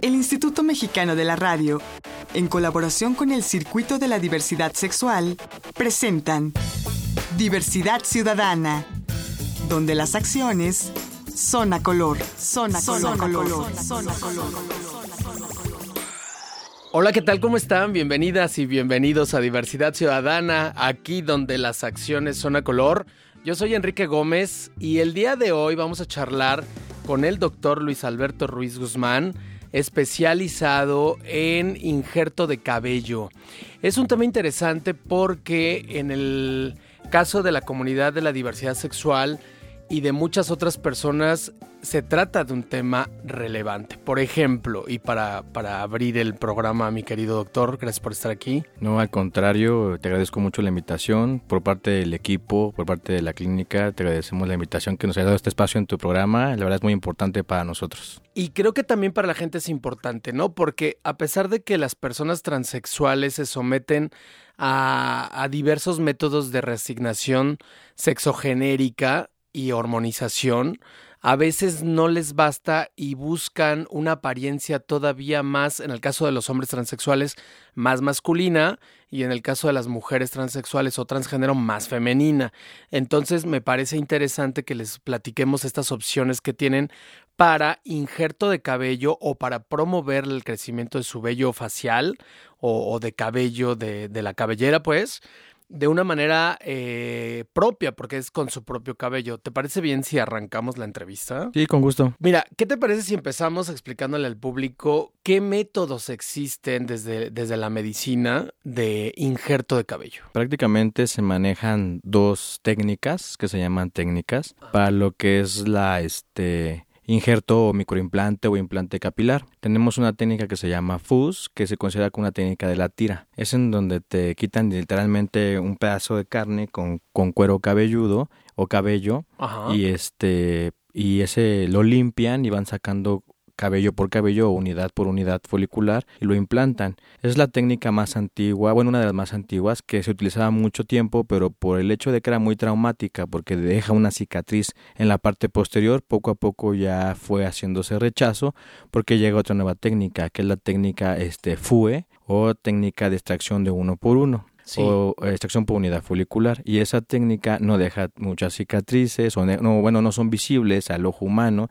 El Instituto Mexicano de la Radio, en colaboración con el Circuito de la Diversidad Sexual, presentan Diversidad Ciudadana, donde las acciones son a color, son a color, color, son a color. Hola, ¿qué tal? ¿Cómo están? Bienvenidas y bienvenidos a Diversidad Ciudadana, aquí donde las acciones son a color. Yo soy Enrique Gómez y el día de hoy vamos a charlar con el doctor Luis Alberto Ruiz Guzmán, especializado en injerto de cabello. Es un tema interesante porque en el caso de la comunidad de la diversidad sexual y de muchas otras personas se trata de un tema relevante. Por ejemplo, y para, para abrir el programa, mi querido doctor, gracias por estar aquí. No, al contrario, te agradezco mucho la invitación por parte del equipo, por parte de la clínica, te agradecemos la invitación que nos haya dado este espacio en tu programa, la verdad es muy importante para nosotros. Y creo que también para la gente es importante, ¿no? Porque a pesar de que las personas transexuales se someten a, a diversos métodos de resignación sexogenérica y hormonización, a veces no les basta y buscan una apariencia todavía más, en el caso de los hombres transexuales, más masculina y en el caso de las mujeres transexuales o transgénero, más femenina. Entonces me parece interesante que les platiquemos estas opciones que tienen para injerto de cabello o para promover el crecimiento de su vello facial o, de cabello de, de la cabellera, pues de una manera eh, propia, porque es con su propio cabello. ¿Te parece bien si arrancamos la entrevista? Sí, con gusto. Mira, ¿qué te parece si empezamos explicándole al público qué métodos existen desde, desde la medicina de injerto de cabello? Prácticamente se manejan dos técnicas que se llaman técnicas para lo que es la este injerto o microimplante o implante capilar. Tenemos una técnica que se llama FUS, que se considera como una técnica de la tira. Es en donde te quitan literalmente un pedazo de carne con, con cuero cabelludo o cabello y este y ese lo limpian y van sacando cabello por cabello o unidad por unidad folicular y lo implantan. Es la técnica más antigua, bueno, una de las más antiguas que se utilizaba mucho tiempo, pero por el hecho de que era muy traumática porque deja una cicatriz en la parte posterior, poco a poco ya fue haciéndose rechazo porque llega otra nueva técnica, que es la técnica este FUE o técnica de extracción de uno por uno. o extracción por unidad folicular y esa técnica no deja muchas cicatrices o no, bueno no son visibles al ojo humano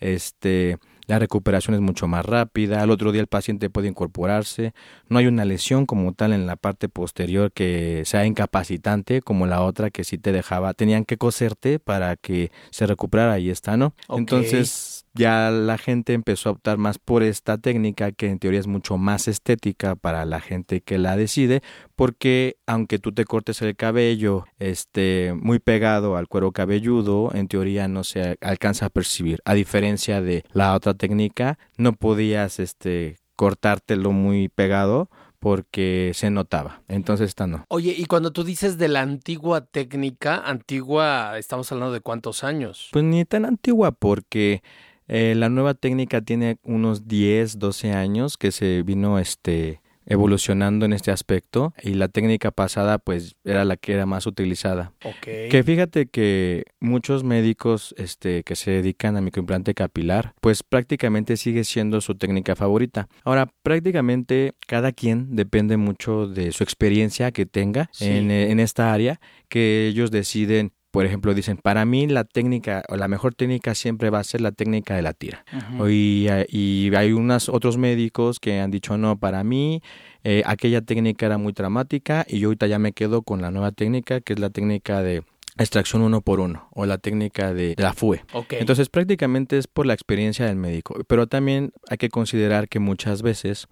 este la recuperación es mucho más rápida, al otro día el paciente puede incorporarse, no hay una lesión como tal en la parte posterior que sea incapacitante como la otra que sí te dejaba, tenían que coserte para que se recuperara y está, ¿no? Entonces ya la gente empezó a optar más por esta técnica que en teoría es mucho más estética para la gente que la decide porque aunque tú te cortes el cabello este muy pegado al cuero cabelludo en teoría no se alcanza a percibir a diferencia de la otra técnica no podías este cortártelo muy pegado porque se notaba. Entonces esta no. Oye, y cuando tú dices de la antigua técnica, antigua, estamos hablando de cuántos años? Pues ni tan antigua porque eh, la nueva técnica tiene unos 10, 12 años que se vino este evolucionando en este aspecto y la técnica pasada pues era la que era más utilizada. Que fíjate que muchos médicos este que se dedican a microimplante capilar pues prácticamente sigue siendo su técnica favorita. Ahora prácticamente cada quien depende mucho de su experiencia que tenga en, en esta área que ellos deciden por ejemplo, dicen, para mí la técnica o la mejor técnica siempre va a ser la técnica de la tira. y, y, hay unos otros médicos que han dicho, no, para mí eh, aquella técnica era muy dramática y yo ahorita ya me quedo con la nueva técnica, que es la técnica de extracción uno por uno o la técnica de, la FUE. Entonces prácticamente es por la experiencia del médico, pero también hay que considerar que muchas veces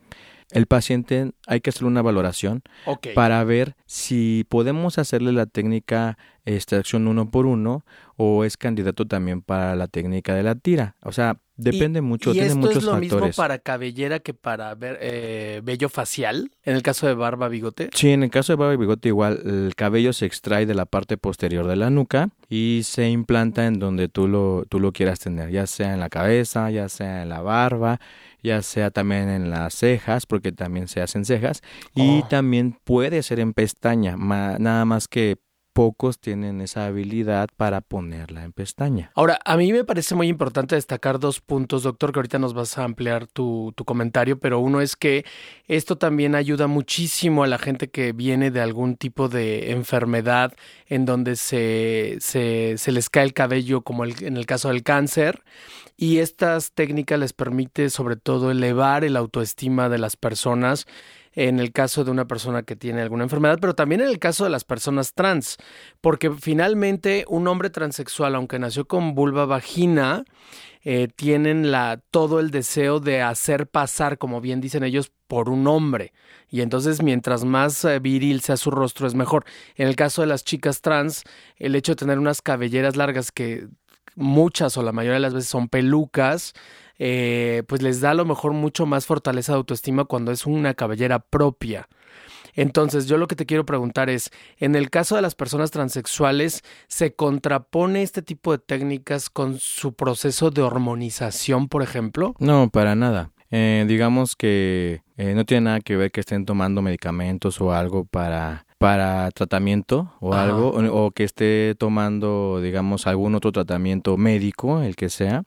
el paciente hay que hacer una valoración para ver si podemos hacerle la técnica extracción uno por uno o es candidato también para la técnica de la tira. O sea, depende mucho, tiene muchos es lo factores. mismo para cabellera que para ver, eh, vello facial? En el caso de barba bigote. Sí, en el caso de barba y bigote igual el cabello se extrae de la parte posterior de la nuca y se implanta en donde tú lo tú lo quieras tener, ya sea en la cabeza, ya sea en la barba ya sea también en las cejas, porque también se hacen cejas, y oh. también puede ser en pestaña, nada más que pocos tienen esa habilidad para ponerla en pestaña. Ahora, a mí me parece muy importante destacar dos puntos, doctor, que ahorita nos vas a ampliar tu, tu comentario, pero uno es que esto también ayuda muchísimo a la gente que viene de algún tipo de enfermedad en donde se, se, se les cae el cabello, como en el caso del cáncer, y estas técnicas les permite sobre todo elevar el autoestima de las personas en el caso de una persona que tiene alguna enfermedad, pero también en el caso de las personas trans, porque finalmente un hombre transexual, aunque nació con vulva vagina, eh, tienen la, todo el deseo de hacer pasar, como bien dicen ellos, por un hombre. Y entonces mientras más eh, viril sea su rostro es mejor. En el caso de las chicas trans, el hecho de tener unas cabelleras largas que muchas o la mayoría de las veces son pelucas, eh, pues les da a lo mejor mucho más fortaleza de autoestima cuando es una cabellera propia. Entonces, yo lo que te quiero preguntar es, en el caso de las personas transexuales, ¿se contrapone este tipo de técnicas con su proceso de hormonización, por ejemplo? No, para nada. Eh, digamos que eh, no tiene nada que ver que estén tomando medicamentos o algo para para tratamiento o Ajá. algo o, o que esté tomando digamos algún otro tratamiento médico el que sea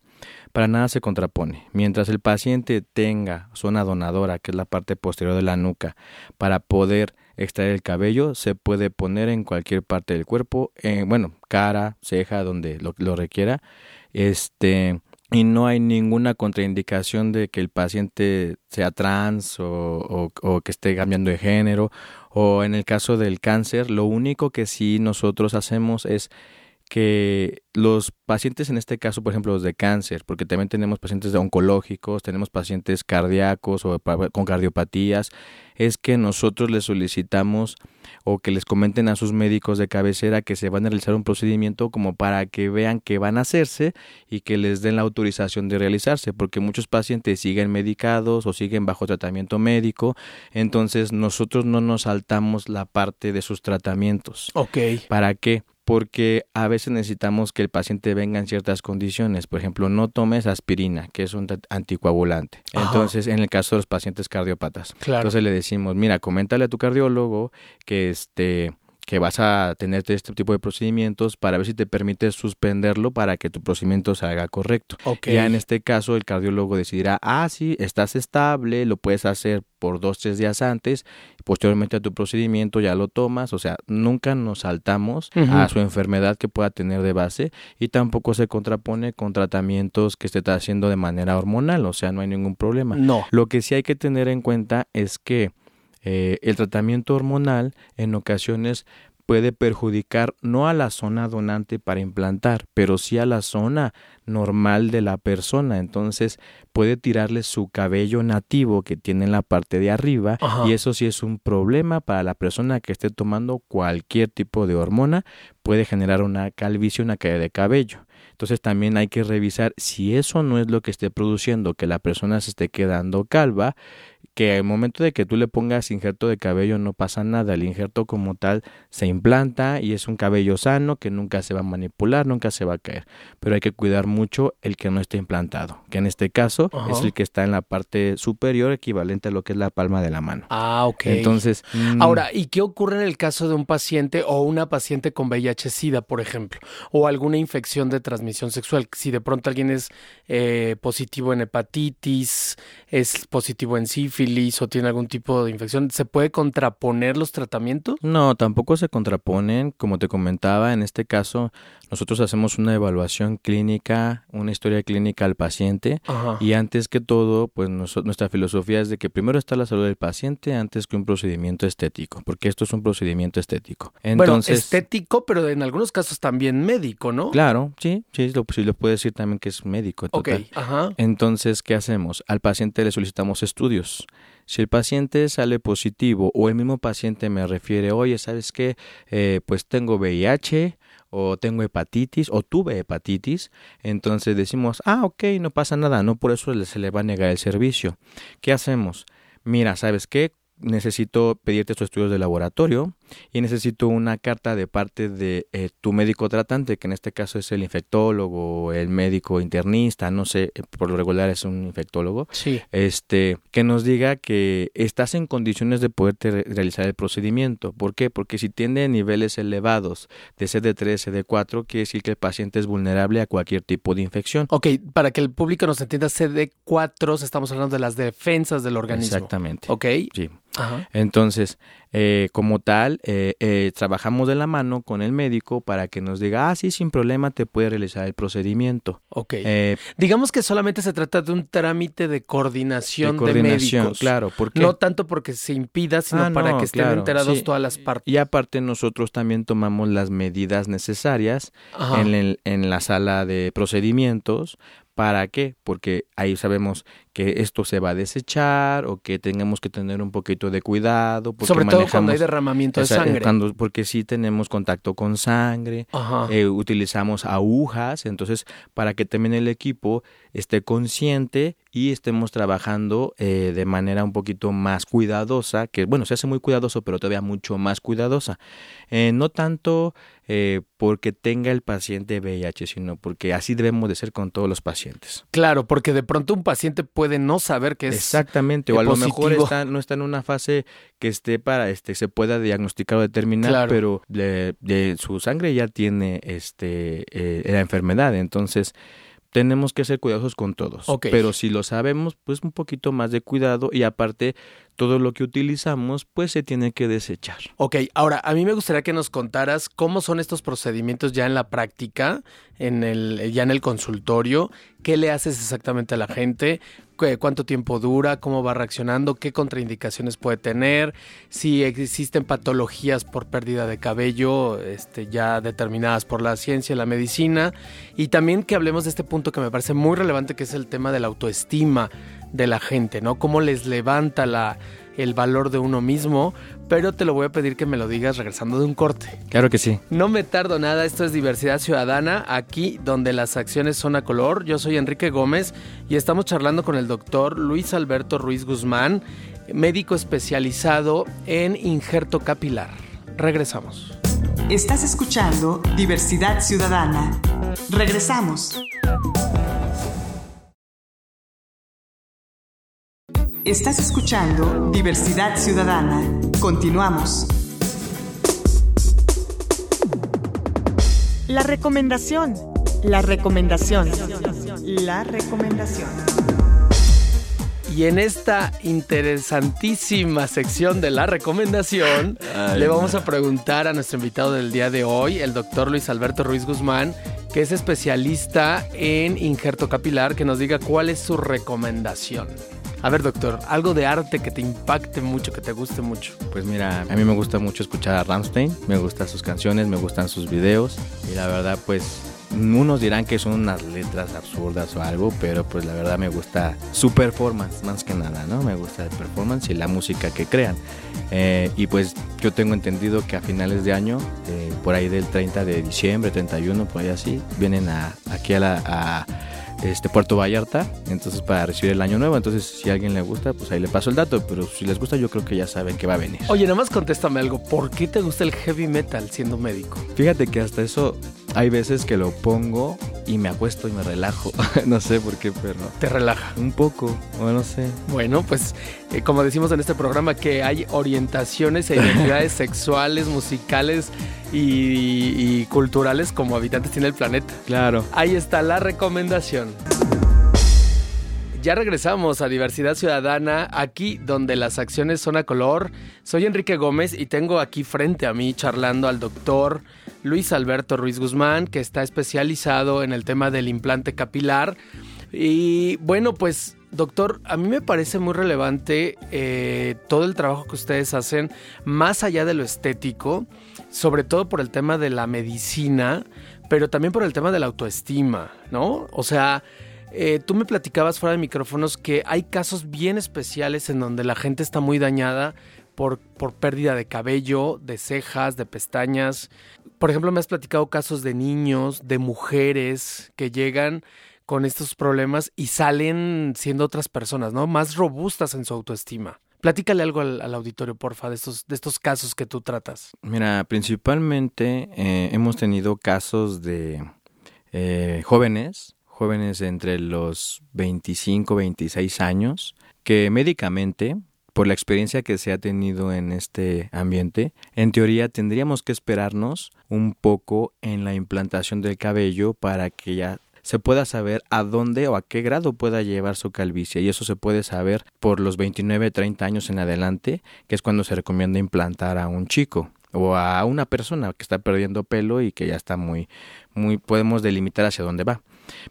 para nada se contrapone. Mientras el paciente tenga zona donadora que es la parte posterior de la nuca para poder extraer el cabello se puede poner en cualquier parte del cuerpo eh, bueno cara ceja donde lo, requiera. Este y no hay ninguna contraindicación de que el paciente sea trans o, o, que esté cambiando de género. O en el caso del cáncer lo único que sí nosotros hacemos es que los pacientes en este caso, por ejemplo, los de cáncer, porque también tenemos pacientes oncológicos, tenemos pacientes cardíacos o con cardiopatías, es que nosotros les solicitamos o que les comenten a sus médicos de cabecera que se van a realizar un procedimiento como para que vean que van a hacerse y que les den la autorización de realizarse, porque muchos pacientes siguen medicados o siguen bajo tratamiento médico, entonces nosotros no nos saltamos la parte de sus tratamientos. Ok. ¿Para qué? Porque a veces necesitamos que el paciente venga en ciertas condiciones. Por ejemplo, no tomes aspirina, que es un anticoagulante. Ajá. Entonces, en el caso de los pacientes cardiópatas. Claro. Entonces le decimos, mira, coméntale a tu cardiólogo que este que vas a tener este tipo de procedimientos para ver si te permite suspenderlo para que tu procedimiento salga correcto. Okay. Ya en este caso el cardiólogo decidirá, ah, sí, estás estable, lo puedes hacer por dos, tres días antes, posteriormente a tu procedimiento ya lo tomas, o sea, nunca nos saltamos uh -huh. a su enfermedad que pueda tener de base y tampoco se contrapone con tratamientos que esté haciendo de manera hormonal, o sea, no hay ningún problema. No. Lo que sí hay que tener en cuenta es que eh, el tratamiento hormonal en ocasiones puede perjudicar no a la zona donante para implantar, pero sí a la zona normal de la persona. Entonces puede tirarle su cabello nativo que tiene en la parte de arriba Ajá. y eso sí es un problema para la persona que esté tomando cualquier tipo de hormona. Puede generar una calvicie, una caída de cabello. Entonces también hay que revisar si eso no es lo que esté produciendo que la persona se esté quedando calva, que al momento de que tú le pongas injerto de cabello no pasa nada, el injerto como tal se implanta y es un cabello sano que nunca se va a manipular, nunca se va a caer, pero hay que cuidar mucho el que no esté implantado, que en este caso Ajá. es el que está en la parte superior equivalente a lo que es la palma de la mano. Ah, ok. Entonces, mm, Ahora, ¿y qué ocurre en el caso de un paciente o una paciente con VIH-Sida, por ejemplo, o alguna infección de transmisión sexual? Si de pronto alguien es eh, positivo en hepatitis, es positivo en sífilis o tiene algún tipo de infección, ¿se puede contraponer los tratamientos? No, tampoco se contraponen. Como te comentaba, en este caso nosotros hacemos una evaluación clínica, una historia clínica al paciente Ajá. y antes que todo, pues nos- nuestra filosofía es de que primero está la salud del paciente antes que un procedimiento estético, porque esto es un procedimiento estético. bueno, Entonces, estético, pero en algunos casos también médico, ¿no? claro, sí, sí, lo, sí lo puede decir también que es médico. Ok, Total. ajá. Entonces, ¿qué hacemos? Al paciente le solicitamos estudios. Si el paciente sale positivo o el mismo paciente me refiere, oye, ¿sabes qué? Eh, pues tengo VIH o tengo hepatitis o tuve hepatitis, entonces decimos, ah, ok, no pasa nada, no por eso se le va a negar el servicio. ¿Qué hacemos? Mira, ¿sabes qué? Necesito pedirte estos estudios de laboratorio, y necesito una carta de parte de eh, tu médico tratante, que en este caso es el infectólogo, el médico internista, no sé, eh, por lo regular es un infectólogo, Sí. este, que nos diga que estás en condiciones de poder realizar el procedimiento. ¿Por qué? Porque si tiene niveles elevados de CD3, CD4, quiere decir que el paciente es vulnerable a cualquier tipo de infección. Ok, para que el público nos entienda, CD4 estamos hablando de las defensas del organismo. Exactamente. Ok. Sí. Ajá. Entonces, eh, como tal, eh, eh, trabajamos de la mano con el médico para que nos diga, ah, sí, sin problema te puede realizar el procedimiento. Ok. Eh, Digamos que solamente se trata de un trámite de coordinación de, de coordinación, médicos. claro, porque No tanto porque se impida, sino Ah, para no, que estén claro, enterados sí. todas las partes. y aparte nosotros también tomamos las medidas necesarias en, el- en la sala de procedimientos. ¿Para qué? Porque ahí sabemos que esto se va a desechar o que tengamos que tener un poquito de cuidado. Porque Sobre todo cuando hay derramamiento de sangre. cuando- porque sí tenemos contacto con sangre, eh, utilizamos agujas, entonces para que también el equipo esté consciente y estemos trabajando eh, de manera un poquito más cuidadosa, que bueno, se hace muy cuidadoso, pero todavía mucho más cuidadosa. Eh, no tanto eh, porque tenga el paciente VIH, sino porque así debemos de ser con todos los pacientes. Claro, porque de pronto un paciente puede no saber que es Exactamente, o eh, a lo mejor está, no está en una fase que esté para este se pueda diagnosticar o determinar, Claro. pero de, de su sangre ya tiene este eh, la enfermedad, entonces tenemos que ser cuidadosos con todos. Ok. Pero si lo sabemos, pues un poquito más de cuidado y aparte todo lo que utilizamos pues se tiene que desechar. Ok, ahora a mí me gustaría que nos contaras cómo son estos procedimientos ya en la práctica, en el, ya en el consultorio, qué le haces exactamente a la gente, cuánto tiempo dura, cómo va reaccionando, qué contraindicaciones puede tener, si existen patologías por pérdida de cabello, este, ya determinadas por la ciencia, la medicina, y también que hablemos de este punto que me parece muy relevante, que es el tema de la autoestima de la gente, ¿no? Cómo les levanta la, el valor de uno mismo, pero te lo voy a pedir que me lo digas regresando de un corte. Claro que sí. No me tardo nada, esto es Diversidad Ciudadana, aquí donde las acciones son a color. Yo soy Enrique Gómez y estamos charlando con el doctor Luis Alberto Ruiz Guzmán, médico especializado en injerto capilar. Regresamos. Estás escuchando Diversidad Ciudadana. Regresamos. Estás escuchando Diversidad Ciudadana. Continuamos. La recomendación. La recomendación. La recomendación. Y en esta interesantísima sección de la recomendación, Ay, le vamos a preguntar a nuestro invitado del día de hoy, el doctor Luis Alberto Ruiz Guzmán, que es especialista en injerto capilar, que nos diga cuál es su recomendación. A ver, doctor, algo de arte que te impacte mucho, que te guste mucho. Pues mira, a mí me gusta mucho escuchar a Ramstein, me gustan sus canciones, me gustan sus videos y la verdad pues unos dirán que son unas letras absurdas o algo, pero pues la verdad me gusta su performance más que nada, ¿no? Me gusta el performance y la música que crean. Eh, y pues yo tengo entendido que a finales de año, eh, por ahí del 30 de diciembre, 31, por ahí así, vienen a, aquí la... a, este Puerto Vallarta, entonces para recibir el año nuevo, entonces si a alguien le gusta, pues ahí le paso el dato, pero si les gusta yo creo que ya saben que va a venir. Oye, nada más contéstame algo. ¿Por qué te gusta el heavy metal siendo médico? Fíjate que hasta eso hay veces que lo pongo y me acuesto y me relajo, no sé por qué, pero Te relaja. un poco, o no sé. Bueno, pues eh, como decimos en este programa que hay orientaciones e identidades sexuales, musicales y, y culturales como habitantes tiene el planeta. Claro. Ahí está la recomendación. Ya regresamos a Diversidad Ciudadana, aquí donde las acciones son a color. Soy Enrique Gómez y tengo aquí frente a mí charlando al doctor Luis Alberto Ruiz Guzmán, que está especializado en el tema del implante capilar. Y bueno, pues doctor, a mí me parece muy relevante eh, todo el trabajo que ustedes hacen, más allá de lo estético, sobre todo por el tema de la medicina, pero también por el tema de la autoestima, ¿no? O sea, eh, tú me platicabas fuera de micrófonos que hay casos bien especiales en donde la gente está muy dañada por, por pérdida de cabello, de cejas, de pestañas. Por ejemplo, me has platicado casos de niños, de mujeres que llegan con estos problemas y salen siendo otras personas, ¿no? Más robustas en su autoestima. Platícale algo al, auditorio, porfa, de estos, de estos casos que tú tratas. Mira, principalmente eh, hemos tenido casos de eh, jóvenes, jóvenes entre los 25, 26 años, que médicamente por la experiencia que se ha tenido en este ambiente, en teoría tendríamos que esperarnos un poco en la implantación del cabello para que ya se pueda saber a dónde o a qué grado pueda llevar su calvicie. Y eso se puede saber por los 29, 30 años en adelante, que es cuando se recomienda implantar a un chico o a una persona que está perdiendo pelo y que ya está muy muy podemos delimitar hacia dónde va.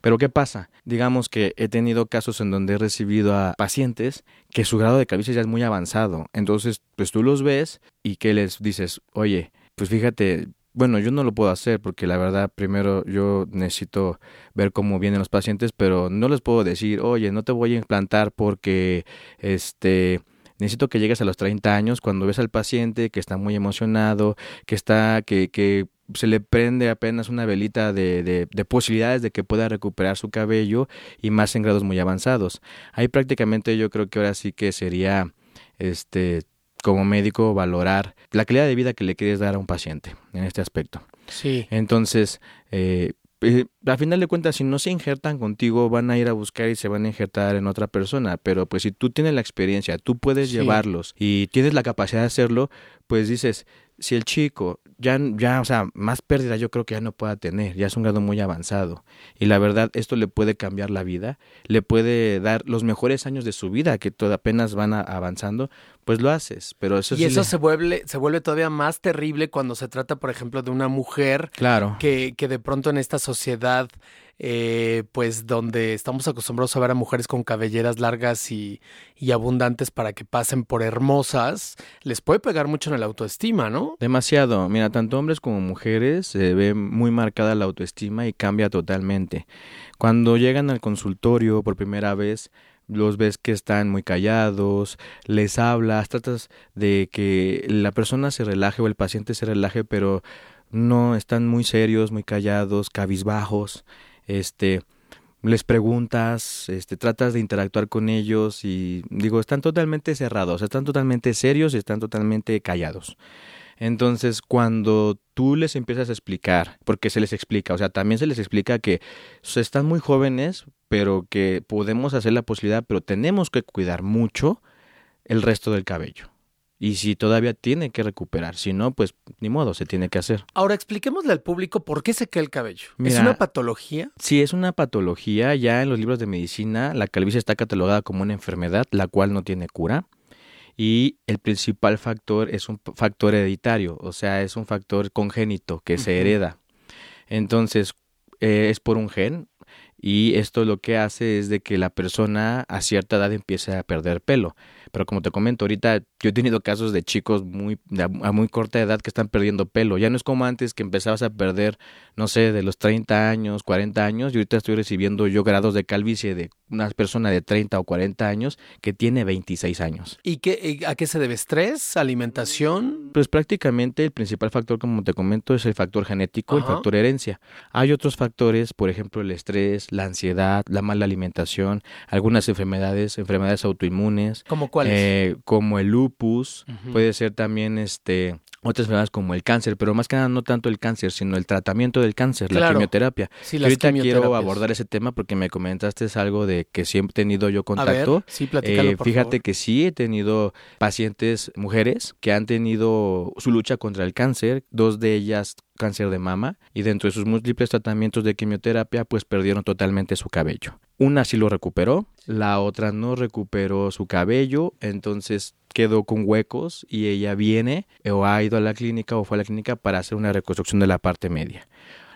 Pero ¿qué pasa? Digamos que he tenido casos en donde he recibido a pacientes que su grado de calvicie ya es muy avanzado. Entonces, pues tú los ves y que les dices, oye, pues fíjate, bueno, yo no lo puedo hacer porque la verdad primero yo necesito ver cómo vienen los pacientes, pero no les puedo decir, oye, no te voy a implantar porque este necesito que llegues a los 30 años cuando ves al paciente que está muy emocionado, que está que que se le prende apenas una velita de, de, posibilidades de que pueda recuperar su cabello y más en grados muy avanzados. Ahí prácticamente yo creo que ahora sí que sería este como médico valorar la calidad de vida que le quieres dar a un paciente en este aspecto. Sí. Entonces, eh, eh, a final de cuentas, si no se injertan contigo, van a ir a buscar y se van a injertar en otra persona. Pero pues si tú tienes la experiencia, tú puedes llevarlos y tienes la capacidad de hacerlo, pues dices, si el chico ya, ya, o sea, más pérdida yo creo que ya no pueda tener, ya es un grado muy avanzado. Y la verdad, esto le puede cambiar la vida, le puede dar los mejores años de su vida, que todo apenas van avanzando, pues lo haces. Pero eso y eso se, vuelve, se vuelve todavía más terrible cuando se trata, por ejemplo, de una mujer claro. que, que de pronto en esta sociedad eh, pues donde estamos acostumbrados a ver a mujeres con cabelleras largas y, y, abundantes para que pasen por hermosas, les puede pegar mucho en la autoestima, ¿no? Demasiado. Mira, tanto hombres como mujeres se ve muy marcada la autoestima y cambia totalmente. Cuando llegan al consultorio por primera vez, los ves que están muy callados, les hablas, tratas de que la persona se relaje o el paciente se relaje, pero no están muy serios, muy callados, cabizbajos este, les preguntas, este, tratas de interactuar con ellos y digo, están totalmente cerrados, están totalmente serios y están totalmente callados. Entonces, cuando tú les empiezas a explicar, porque se les explica, o sea, también se les explica que están muy jóvenes, pero que podemos hacer la posibilidad, pero tenemos que cuidar mucho el resto del cabello y si todavía tiene que recuperar, si no, pues ni modo, se tiene que hacer. Ahora expliquémosle al público por qué se cae el cabello. ¿Es una patología? Sí, es una patología. Ya en los libros de medicina, la calvicie está catalogada como una enfermedad, la cual no tiene cura. Y el principal factor es un factor hereditario, o sea, es un factor congénito que se hereda. Entonces, eh, es por un gen, y esto lo que hace es de que la persona a cierta edad empiece a perder pelo. Pero como te comento, ahorita yo he tenido casos de chicos muy a muy corta edad que están perdiendo pelo. Ya no es como antes que empezabas a perder, no sé, de los 30 años, 40 años. Y ahorita estoy recibiendo yo grados de calvicie de una persona de 30 o 40 años que tiene 26 años. ¿Y qué, a qué se debe? ¿Estrés? ¿Alimentación? Pues prácticamente el principal factor, como te comento, es el factor genético, el factor herencia. Hay otros factores, por ejemplo, el estrés, la ansiedad, la mala alimentación, algunas enfermedades, enfermedades autoinmunes. ¿Como cuáles? Eh, como el lupus, puede ser también este otras enfermedades como el cáncer, pero más que nada no tanto el cáncer, sino el tratamiento del cáncer, la quimioterapia. Sí, ahorita quiero abordar ese tema porque me comentaste algo de que siempre he tenido yo contacto. sí, eh, fíjate que sí he tenido pacientes mujeres que han tenido su lucha contra el cáncer, dos de ellas cáncer de mama y dentro de sus múltiples tratamientos de quimioterapia pues perdieron totalmente su cabello. Una sí lo recuperó, la otra no recuperó su cabello, entonces quedó con huecos y ella viene o ha ido a la clínica o fue a la clínica para hacer una reconstrucción de la parte media.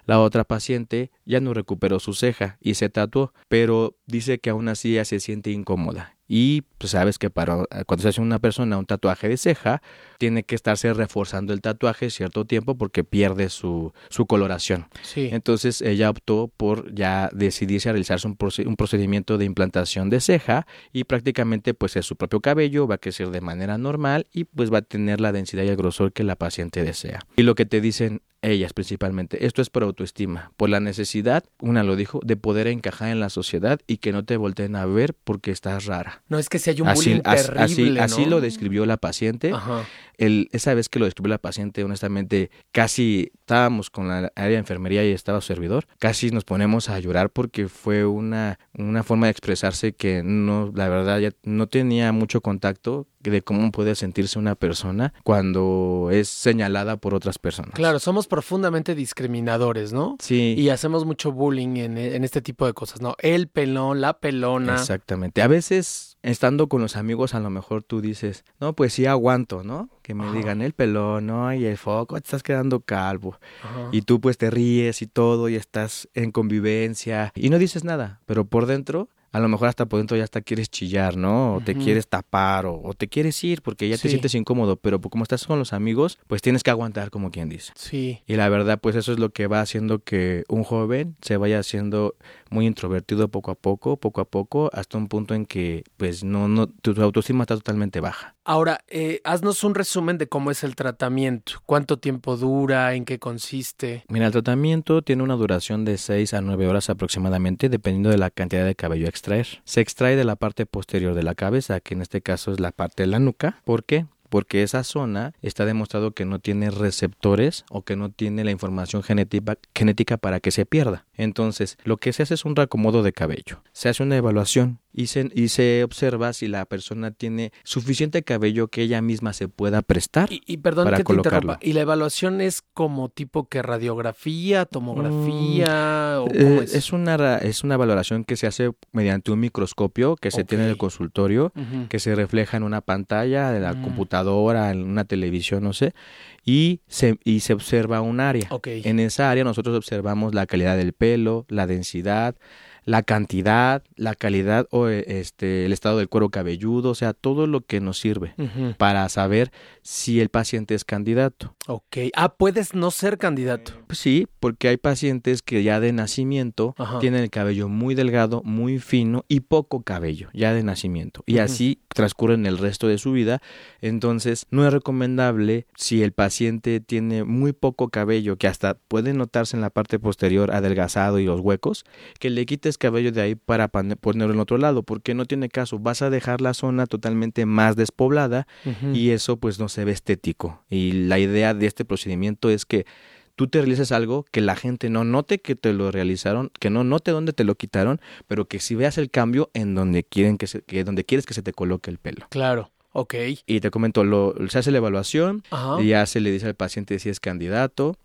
La otra paciente ya no recuperó su ceja y se tatuó, pero dice que aún así ya se siente incómoda y pues sabes que para cuando se hace una persona un tatuaje de ceja, tiene que estarse reforzando el tatuaje cierto tiempo porque pierde su, su coloración. Sí. Entonces ella optó por ya decidirse a realizarse un, un, procedimiento de implantación de ceja y prácticamente pues es su propio cabello, va a crecer de manera normal y pues va a tener la densidad y el grosor que la paciente desea. Y lo que te dicen ellas principalmente. Esto es por autoestima, por la necesidad, una lo dijo, de poder encajar en la sociedad y que no te volteen a ver porque estás rara. No es que si hay un bullying terrible, así, ¿no? así lo describió la paciente. Ajá. El, esa vez que lo describió la paciente, honestamente, casi estábamos con la área de enfermería y estaba su servidor, casi nos ponemos a llorar porque fue una, una forma de expresarse que no, la verdad, ya no tenía mucho contacto de cómo puede sentirse una persona cuando es señalada por otras personas. Claro, somos profundamente discriminadores, ¿no? Sí. Y hacemos mucho bullying en, en este tipo de cosas, ¿no? El pelón, la pelona. Exactamente. A veces, estando con los amigos, a lo mejor tú dices, no, pues sí aguanto, ¿no? Que me Ajá. digan el pelón, ¿no? Y el foco, te estás quedando calvo. Ajá. Y tú pues te ríes y todo y estás en convivencia y no dices nada, pero por dentro a lo mejor hasta por dentro ya hasta quieres chillar, ¿no? O te quieres tapar o, o te quieres ir porque ya te sientes incómodo, pero como estás con los amigos, pues tienes que aguantar como quien dice. Sí. Y la verdad, pues eso es lo que va haciendo que un joven se vaya haciendo muy introvertido poco a poco, poco a poco, hasta un punto en que pues no, no, tu autoestima está totalmente baja. Ahora, eh, haznos un resumen de cómo es el tratamiento. ¿Cuánto tiempo dura? ¿En qué consiste? Mira, el tratamiento tiene una duración de 6 a 9 horas aproximadamente, dependiendo de la cantidad de cabello a extraer. Se extrae de la parte posterior de la cabeza, que en este caso es la parte de la nuca. ¿Por qué? Porque esa zona está demostrado que no tiene receptores o que no tiene la información genética, genética para que se pierda. Entonces, lo que se hace es un reacomodo de cabello. Se hace una evaluación y se, y se observa si la persona tiene suficiente cabello que ella misma se pueda prestar. Y, y perdón Para que te colocarlo. interrumpa. ¿Y la evaluación es como tipo que radiografía, tomografía? ¿O Eh, es? es una es una valoración que se hace mediante un microscopio que se tiene en el consultorio, que se refleja en una pantalla de la Mm. computadora, en una televisión, no sé, y se, y se observa un área. Ok. En esa área nosotros observamos la calidad del pelo, la densidad, la cantidad, la calidad o eh, este el estado del cuero cabelludo, o sea, todo lo que nos sirve para saber si el paciente es candidato. Ok. Ah, puedes no ser candidato. Pues sí, porque hay pacientes que ya de nacimiento Ajá. tienen el cabello muy delgado, muy fino y poco cabello, ya de nacimiento. Y así transcurren el resto de su vida. Entonces, no es recomendable si el paciente tiene muy poco cabello, que hasta puede notarse en la parte posterior adelgazado y los huecos, que le quites cabello de ahí para ponerlo en otro lado, porque no tiene caso. Vas a dejar la zona totalmente más despoblada y eso pues no se ve estético. Y la idea de este procedimiento es que tú te realices algo que la gente no note que te lo realizaron, que no note dónde te lo quitaron, pero que si veas el cambio en donde quieren que, se, que donde quieres que se te coloque el pelo. Claro. Ok. Y te comento, lo, se hace la evaluación, Ajá. y ya se le dice al paciente si es candidato,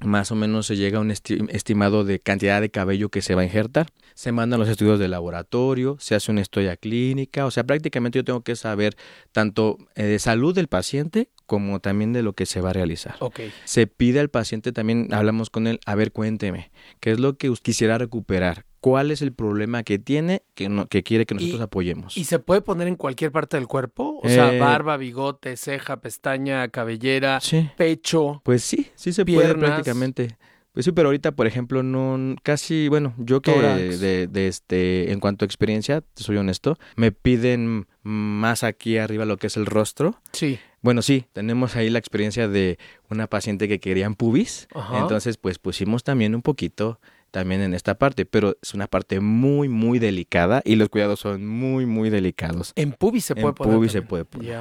más o menos se llega a un esti- estimado de cantidad de cabello que se va a injertar. Se mandan los estudios de laboratorio, se hace una historia clínica, o sea, prácticamente yo tengo que saber tanto eh, de salud del paciente como también de lo que se va a realizar. Ok. Se pide al paciente también, hablamos con él, a ver, cuénteme, ¿qué es lo que quisiera recuperar? ¿Cuál es el problema que tiene que, no, que quiere que nosotros Y- apoyemos? ¿Y se puede poner en cualquier parte del cuerpo? O sea, Eh, barba, bigote, ceja, pestaña, cabellera, Sí. pecho. Pues sí, sí se puede prácticamente. Pues sí, pero ahorita, por ejemplo, no casi, bueno, yo que de, de este, en cuanto a experiencia, te soy honesto, me piden más aquí arriba lo que es el rostro. Sí. Bueno, sí, tenemos ahí la experiencia de una paciente que querían pubis, Ajá. entonces pues pusimos también un poquito también en esta parte, pero es una parte muy, muy delicada y los cuidados son muy, muy delicados. En pubis se En puede poner. pubis se puede poner.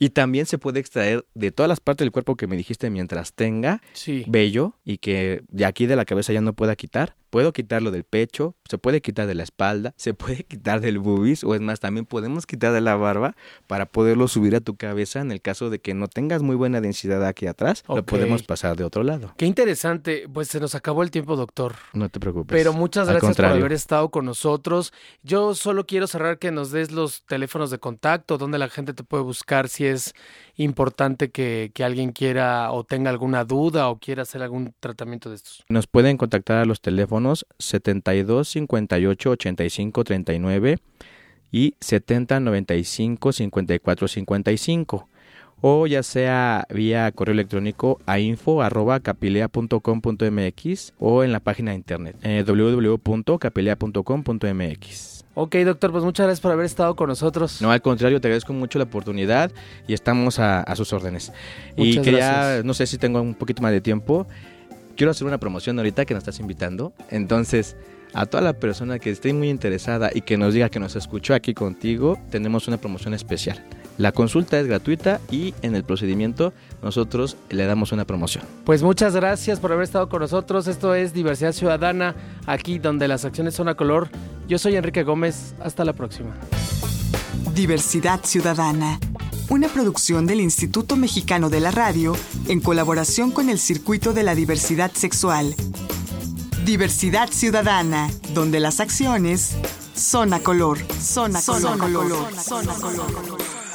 Y también se puede extraer de todas las partes del cuerpo que me dijiste mientras tenga Sí. vello y que de aquí de la cabeza ya no pueda quitar. Puedo quitarlo del pecho, se puede quitar de la espalda, se puede quitar del bubis o es más, también podemos quitar de la barba para poderlo subir a tu cabeza en el caso de que no tengas muy buena densidad aquí atrás, lo Ok. podemos pasar de otro lado. Qué interesante. Pues se nos acabó el tiempo, doctor. No te preocupes. Pero muchas gracias por haber estado con nosotros. Yo solo quiero cerrar que nos des los teléfonos de contacto, donde la gente te puede buscar si es importante que, que alguien quiera o tenga alguna duda o quiera hacer algún tratamiento de estos. Nos pueden contactar a los teléfonos 72 58 85 39 y 70 95 54 55 o ya sea vía correo electrónico a info arroba capilea.com.mx o en la página de internet eh, www.capilea.com.mx. Ok, doctor, pues muchas gracias por haber estado con nosotros. No, al contrario, te agradezco mucho la oportunidad y estamos a, a sus órdenes. y quería, gracias. no sé si tengo un poquito más de tiempo, quiero hacer una promoción ahorita que nos estás invitando. Entonces, a toda la persona que esté muy interesada y que nos diga que nos escuchó aquí contigo, tenemos una promoción especial. La consulta es gratuita y en el procedimiento nosotros le damos una promoción. Pues muchas gracias por haber estado con nosotros. Esto es Diversidad Ciudadana, aquí donde las acciones son a color. Yo soy Enrique Gómez. Hasta la próxima. Diversidad Ciudadana, una producción del Instituto Mexicano de la Radio en colaboración con el Circuito de la Diversidad Sexual. Diversidad Ciudadana, donde las acciones son a color, son a color, son a color. Son a color.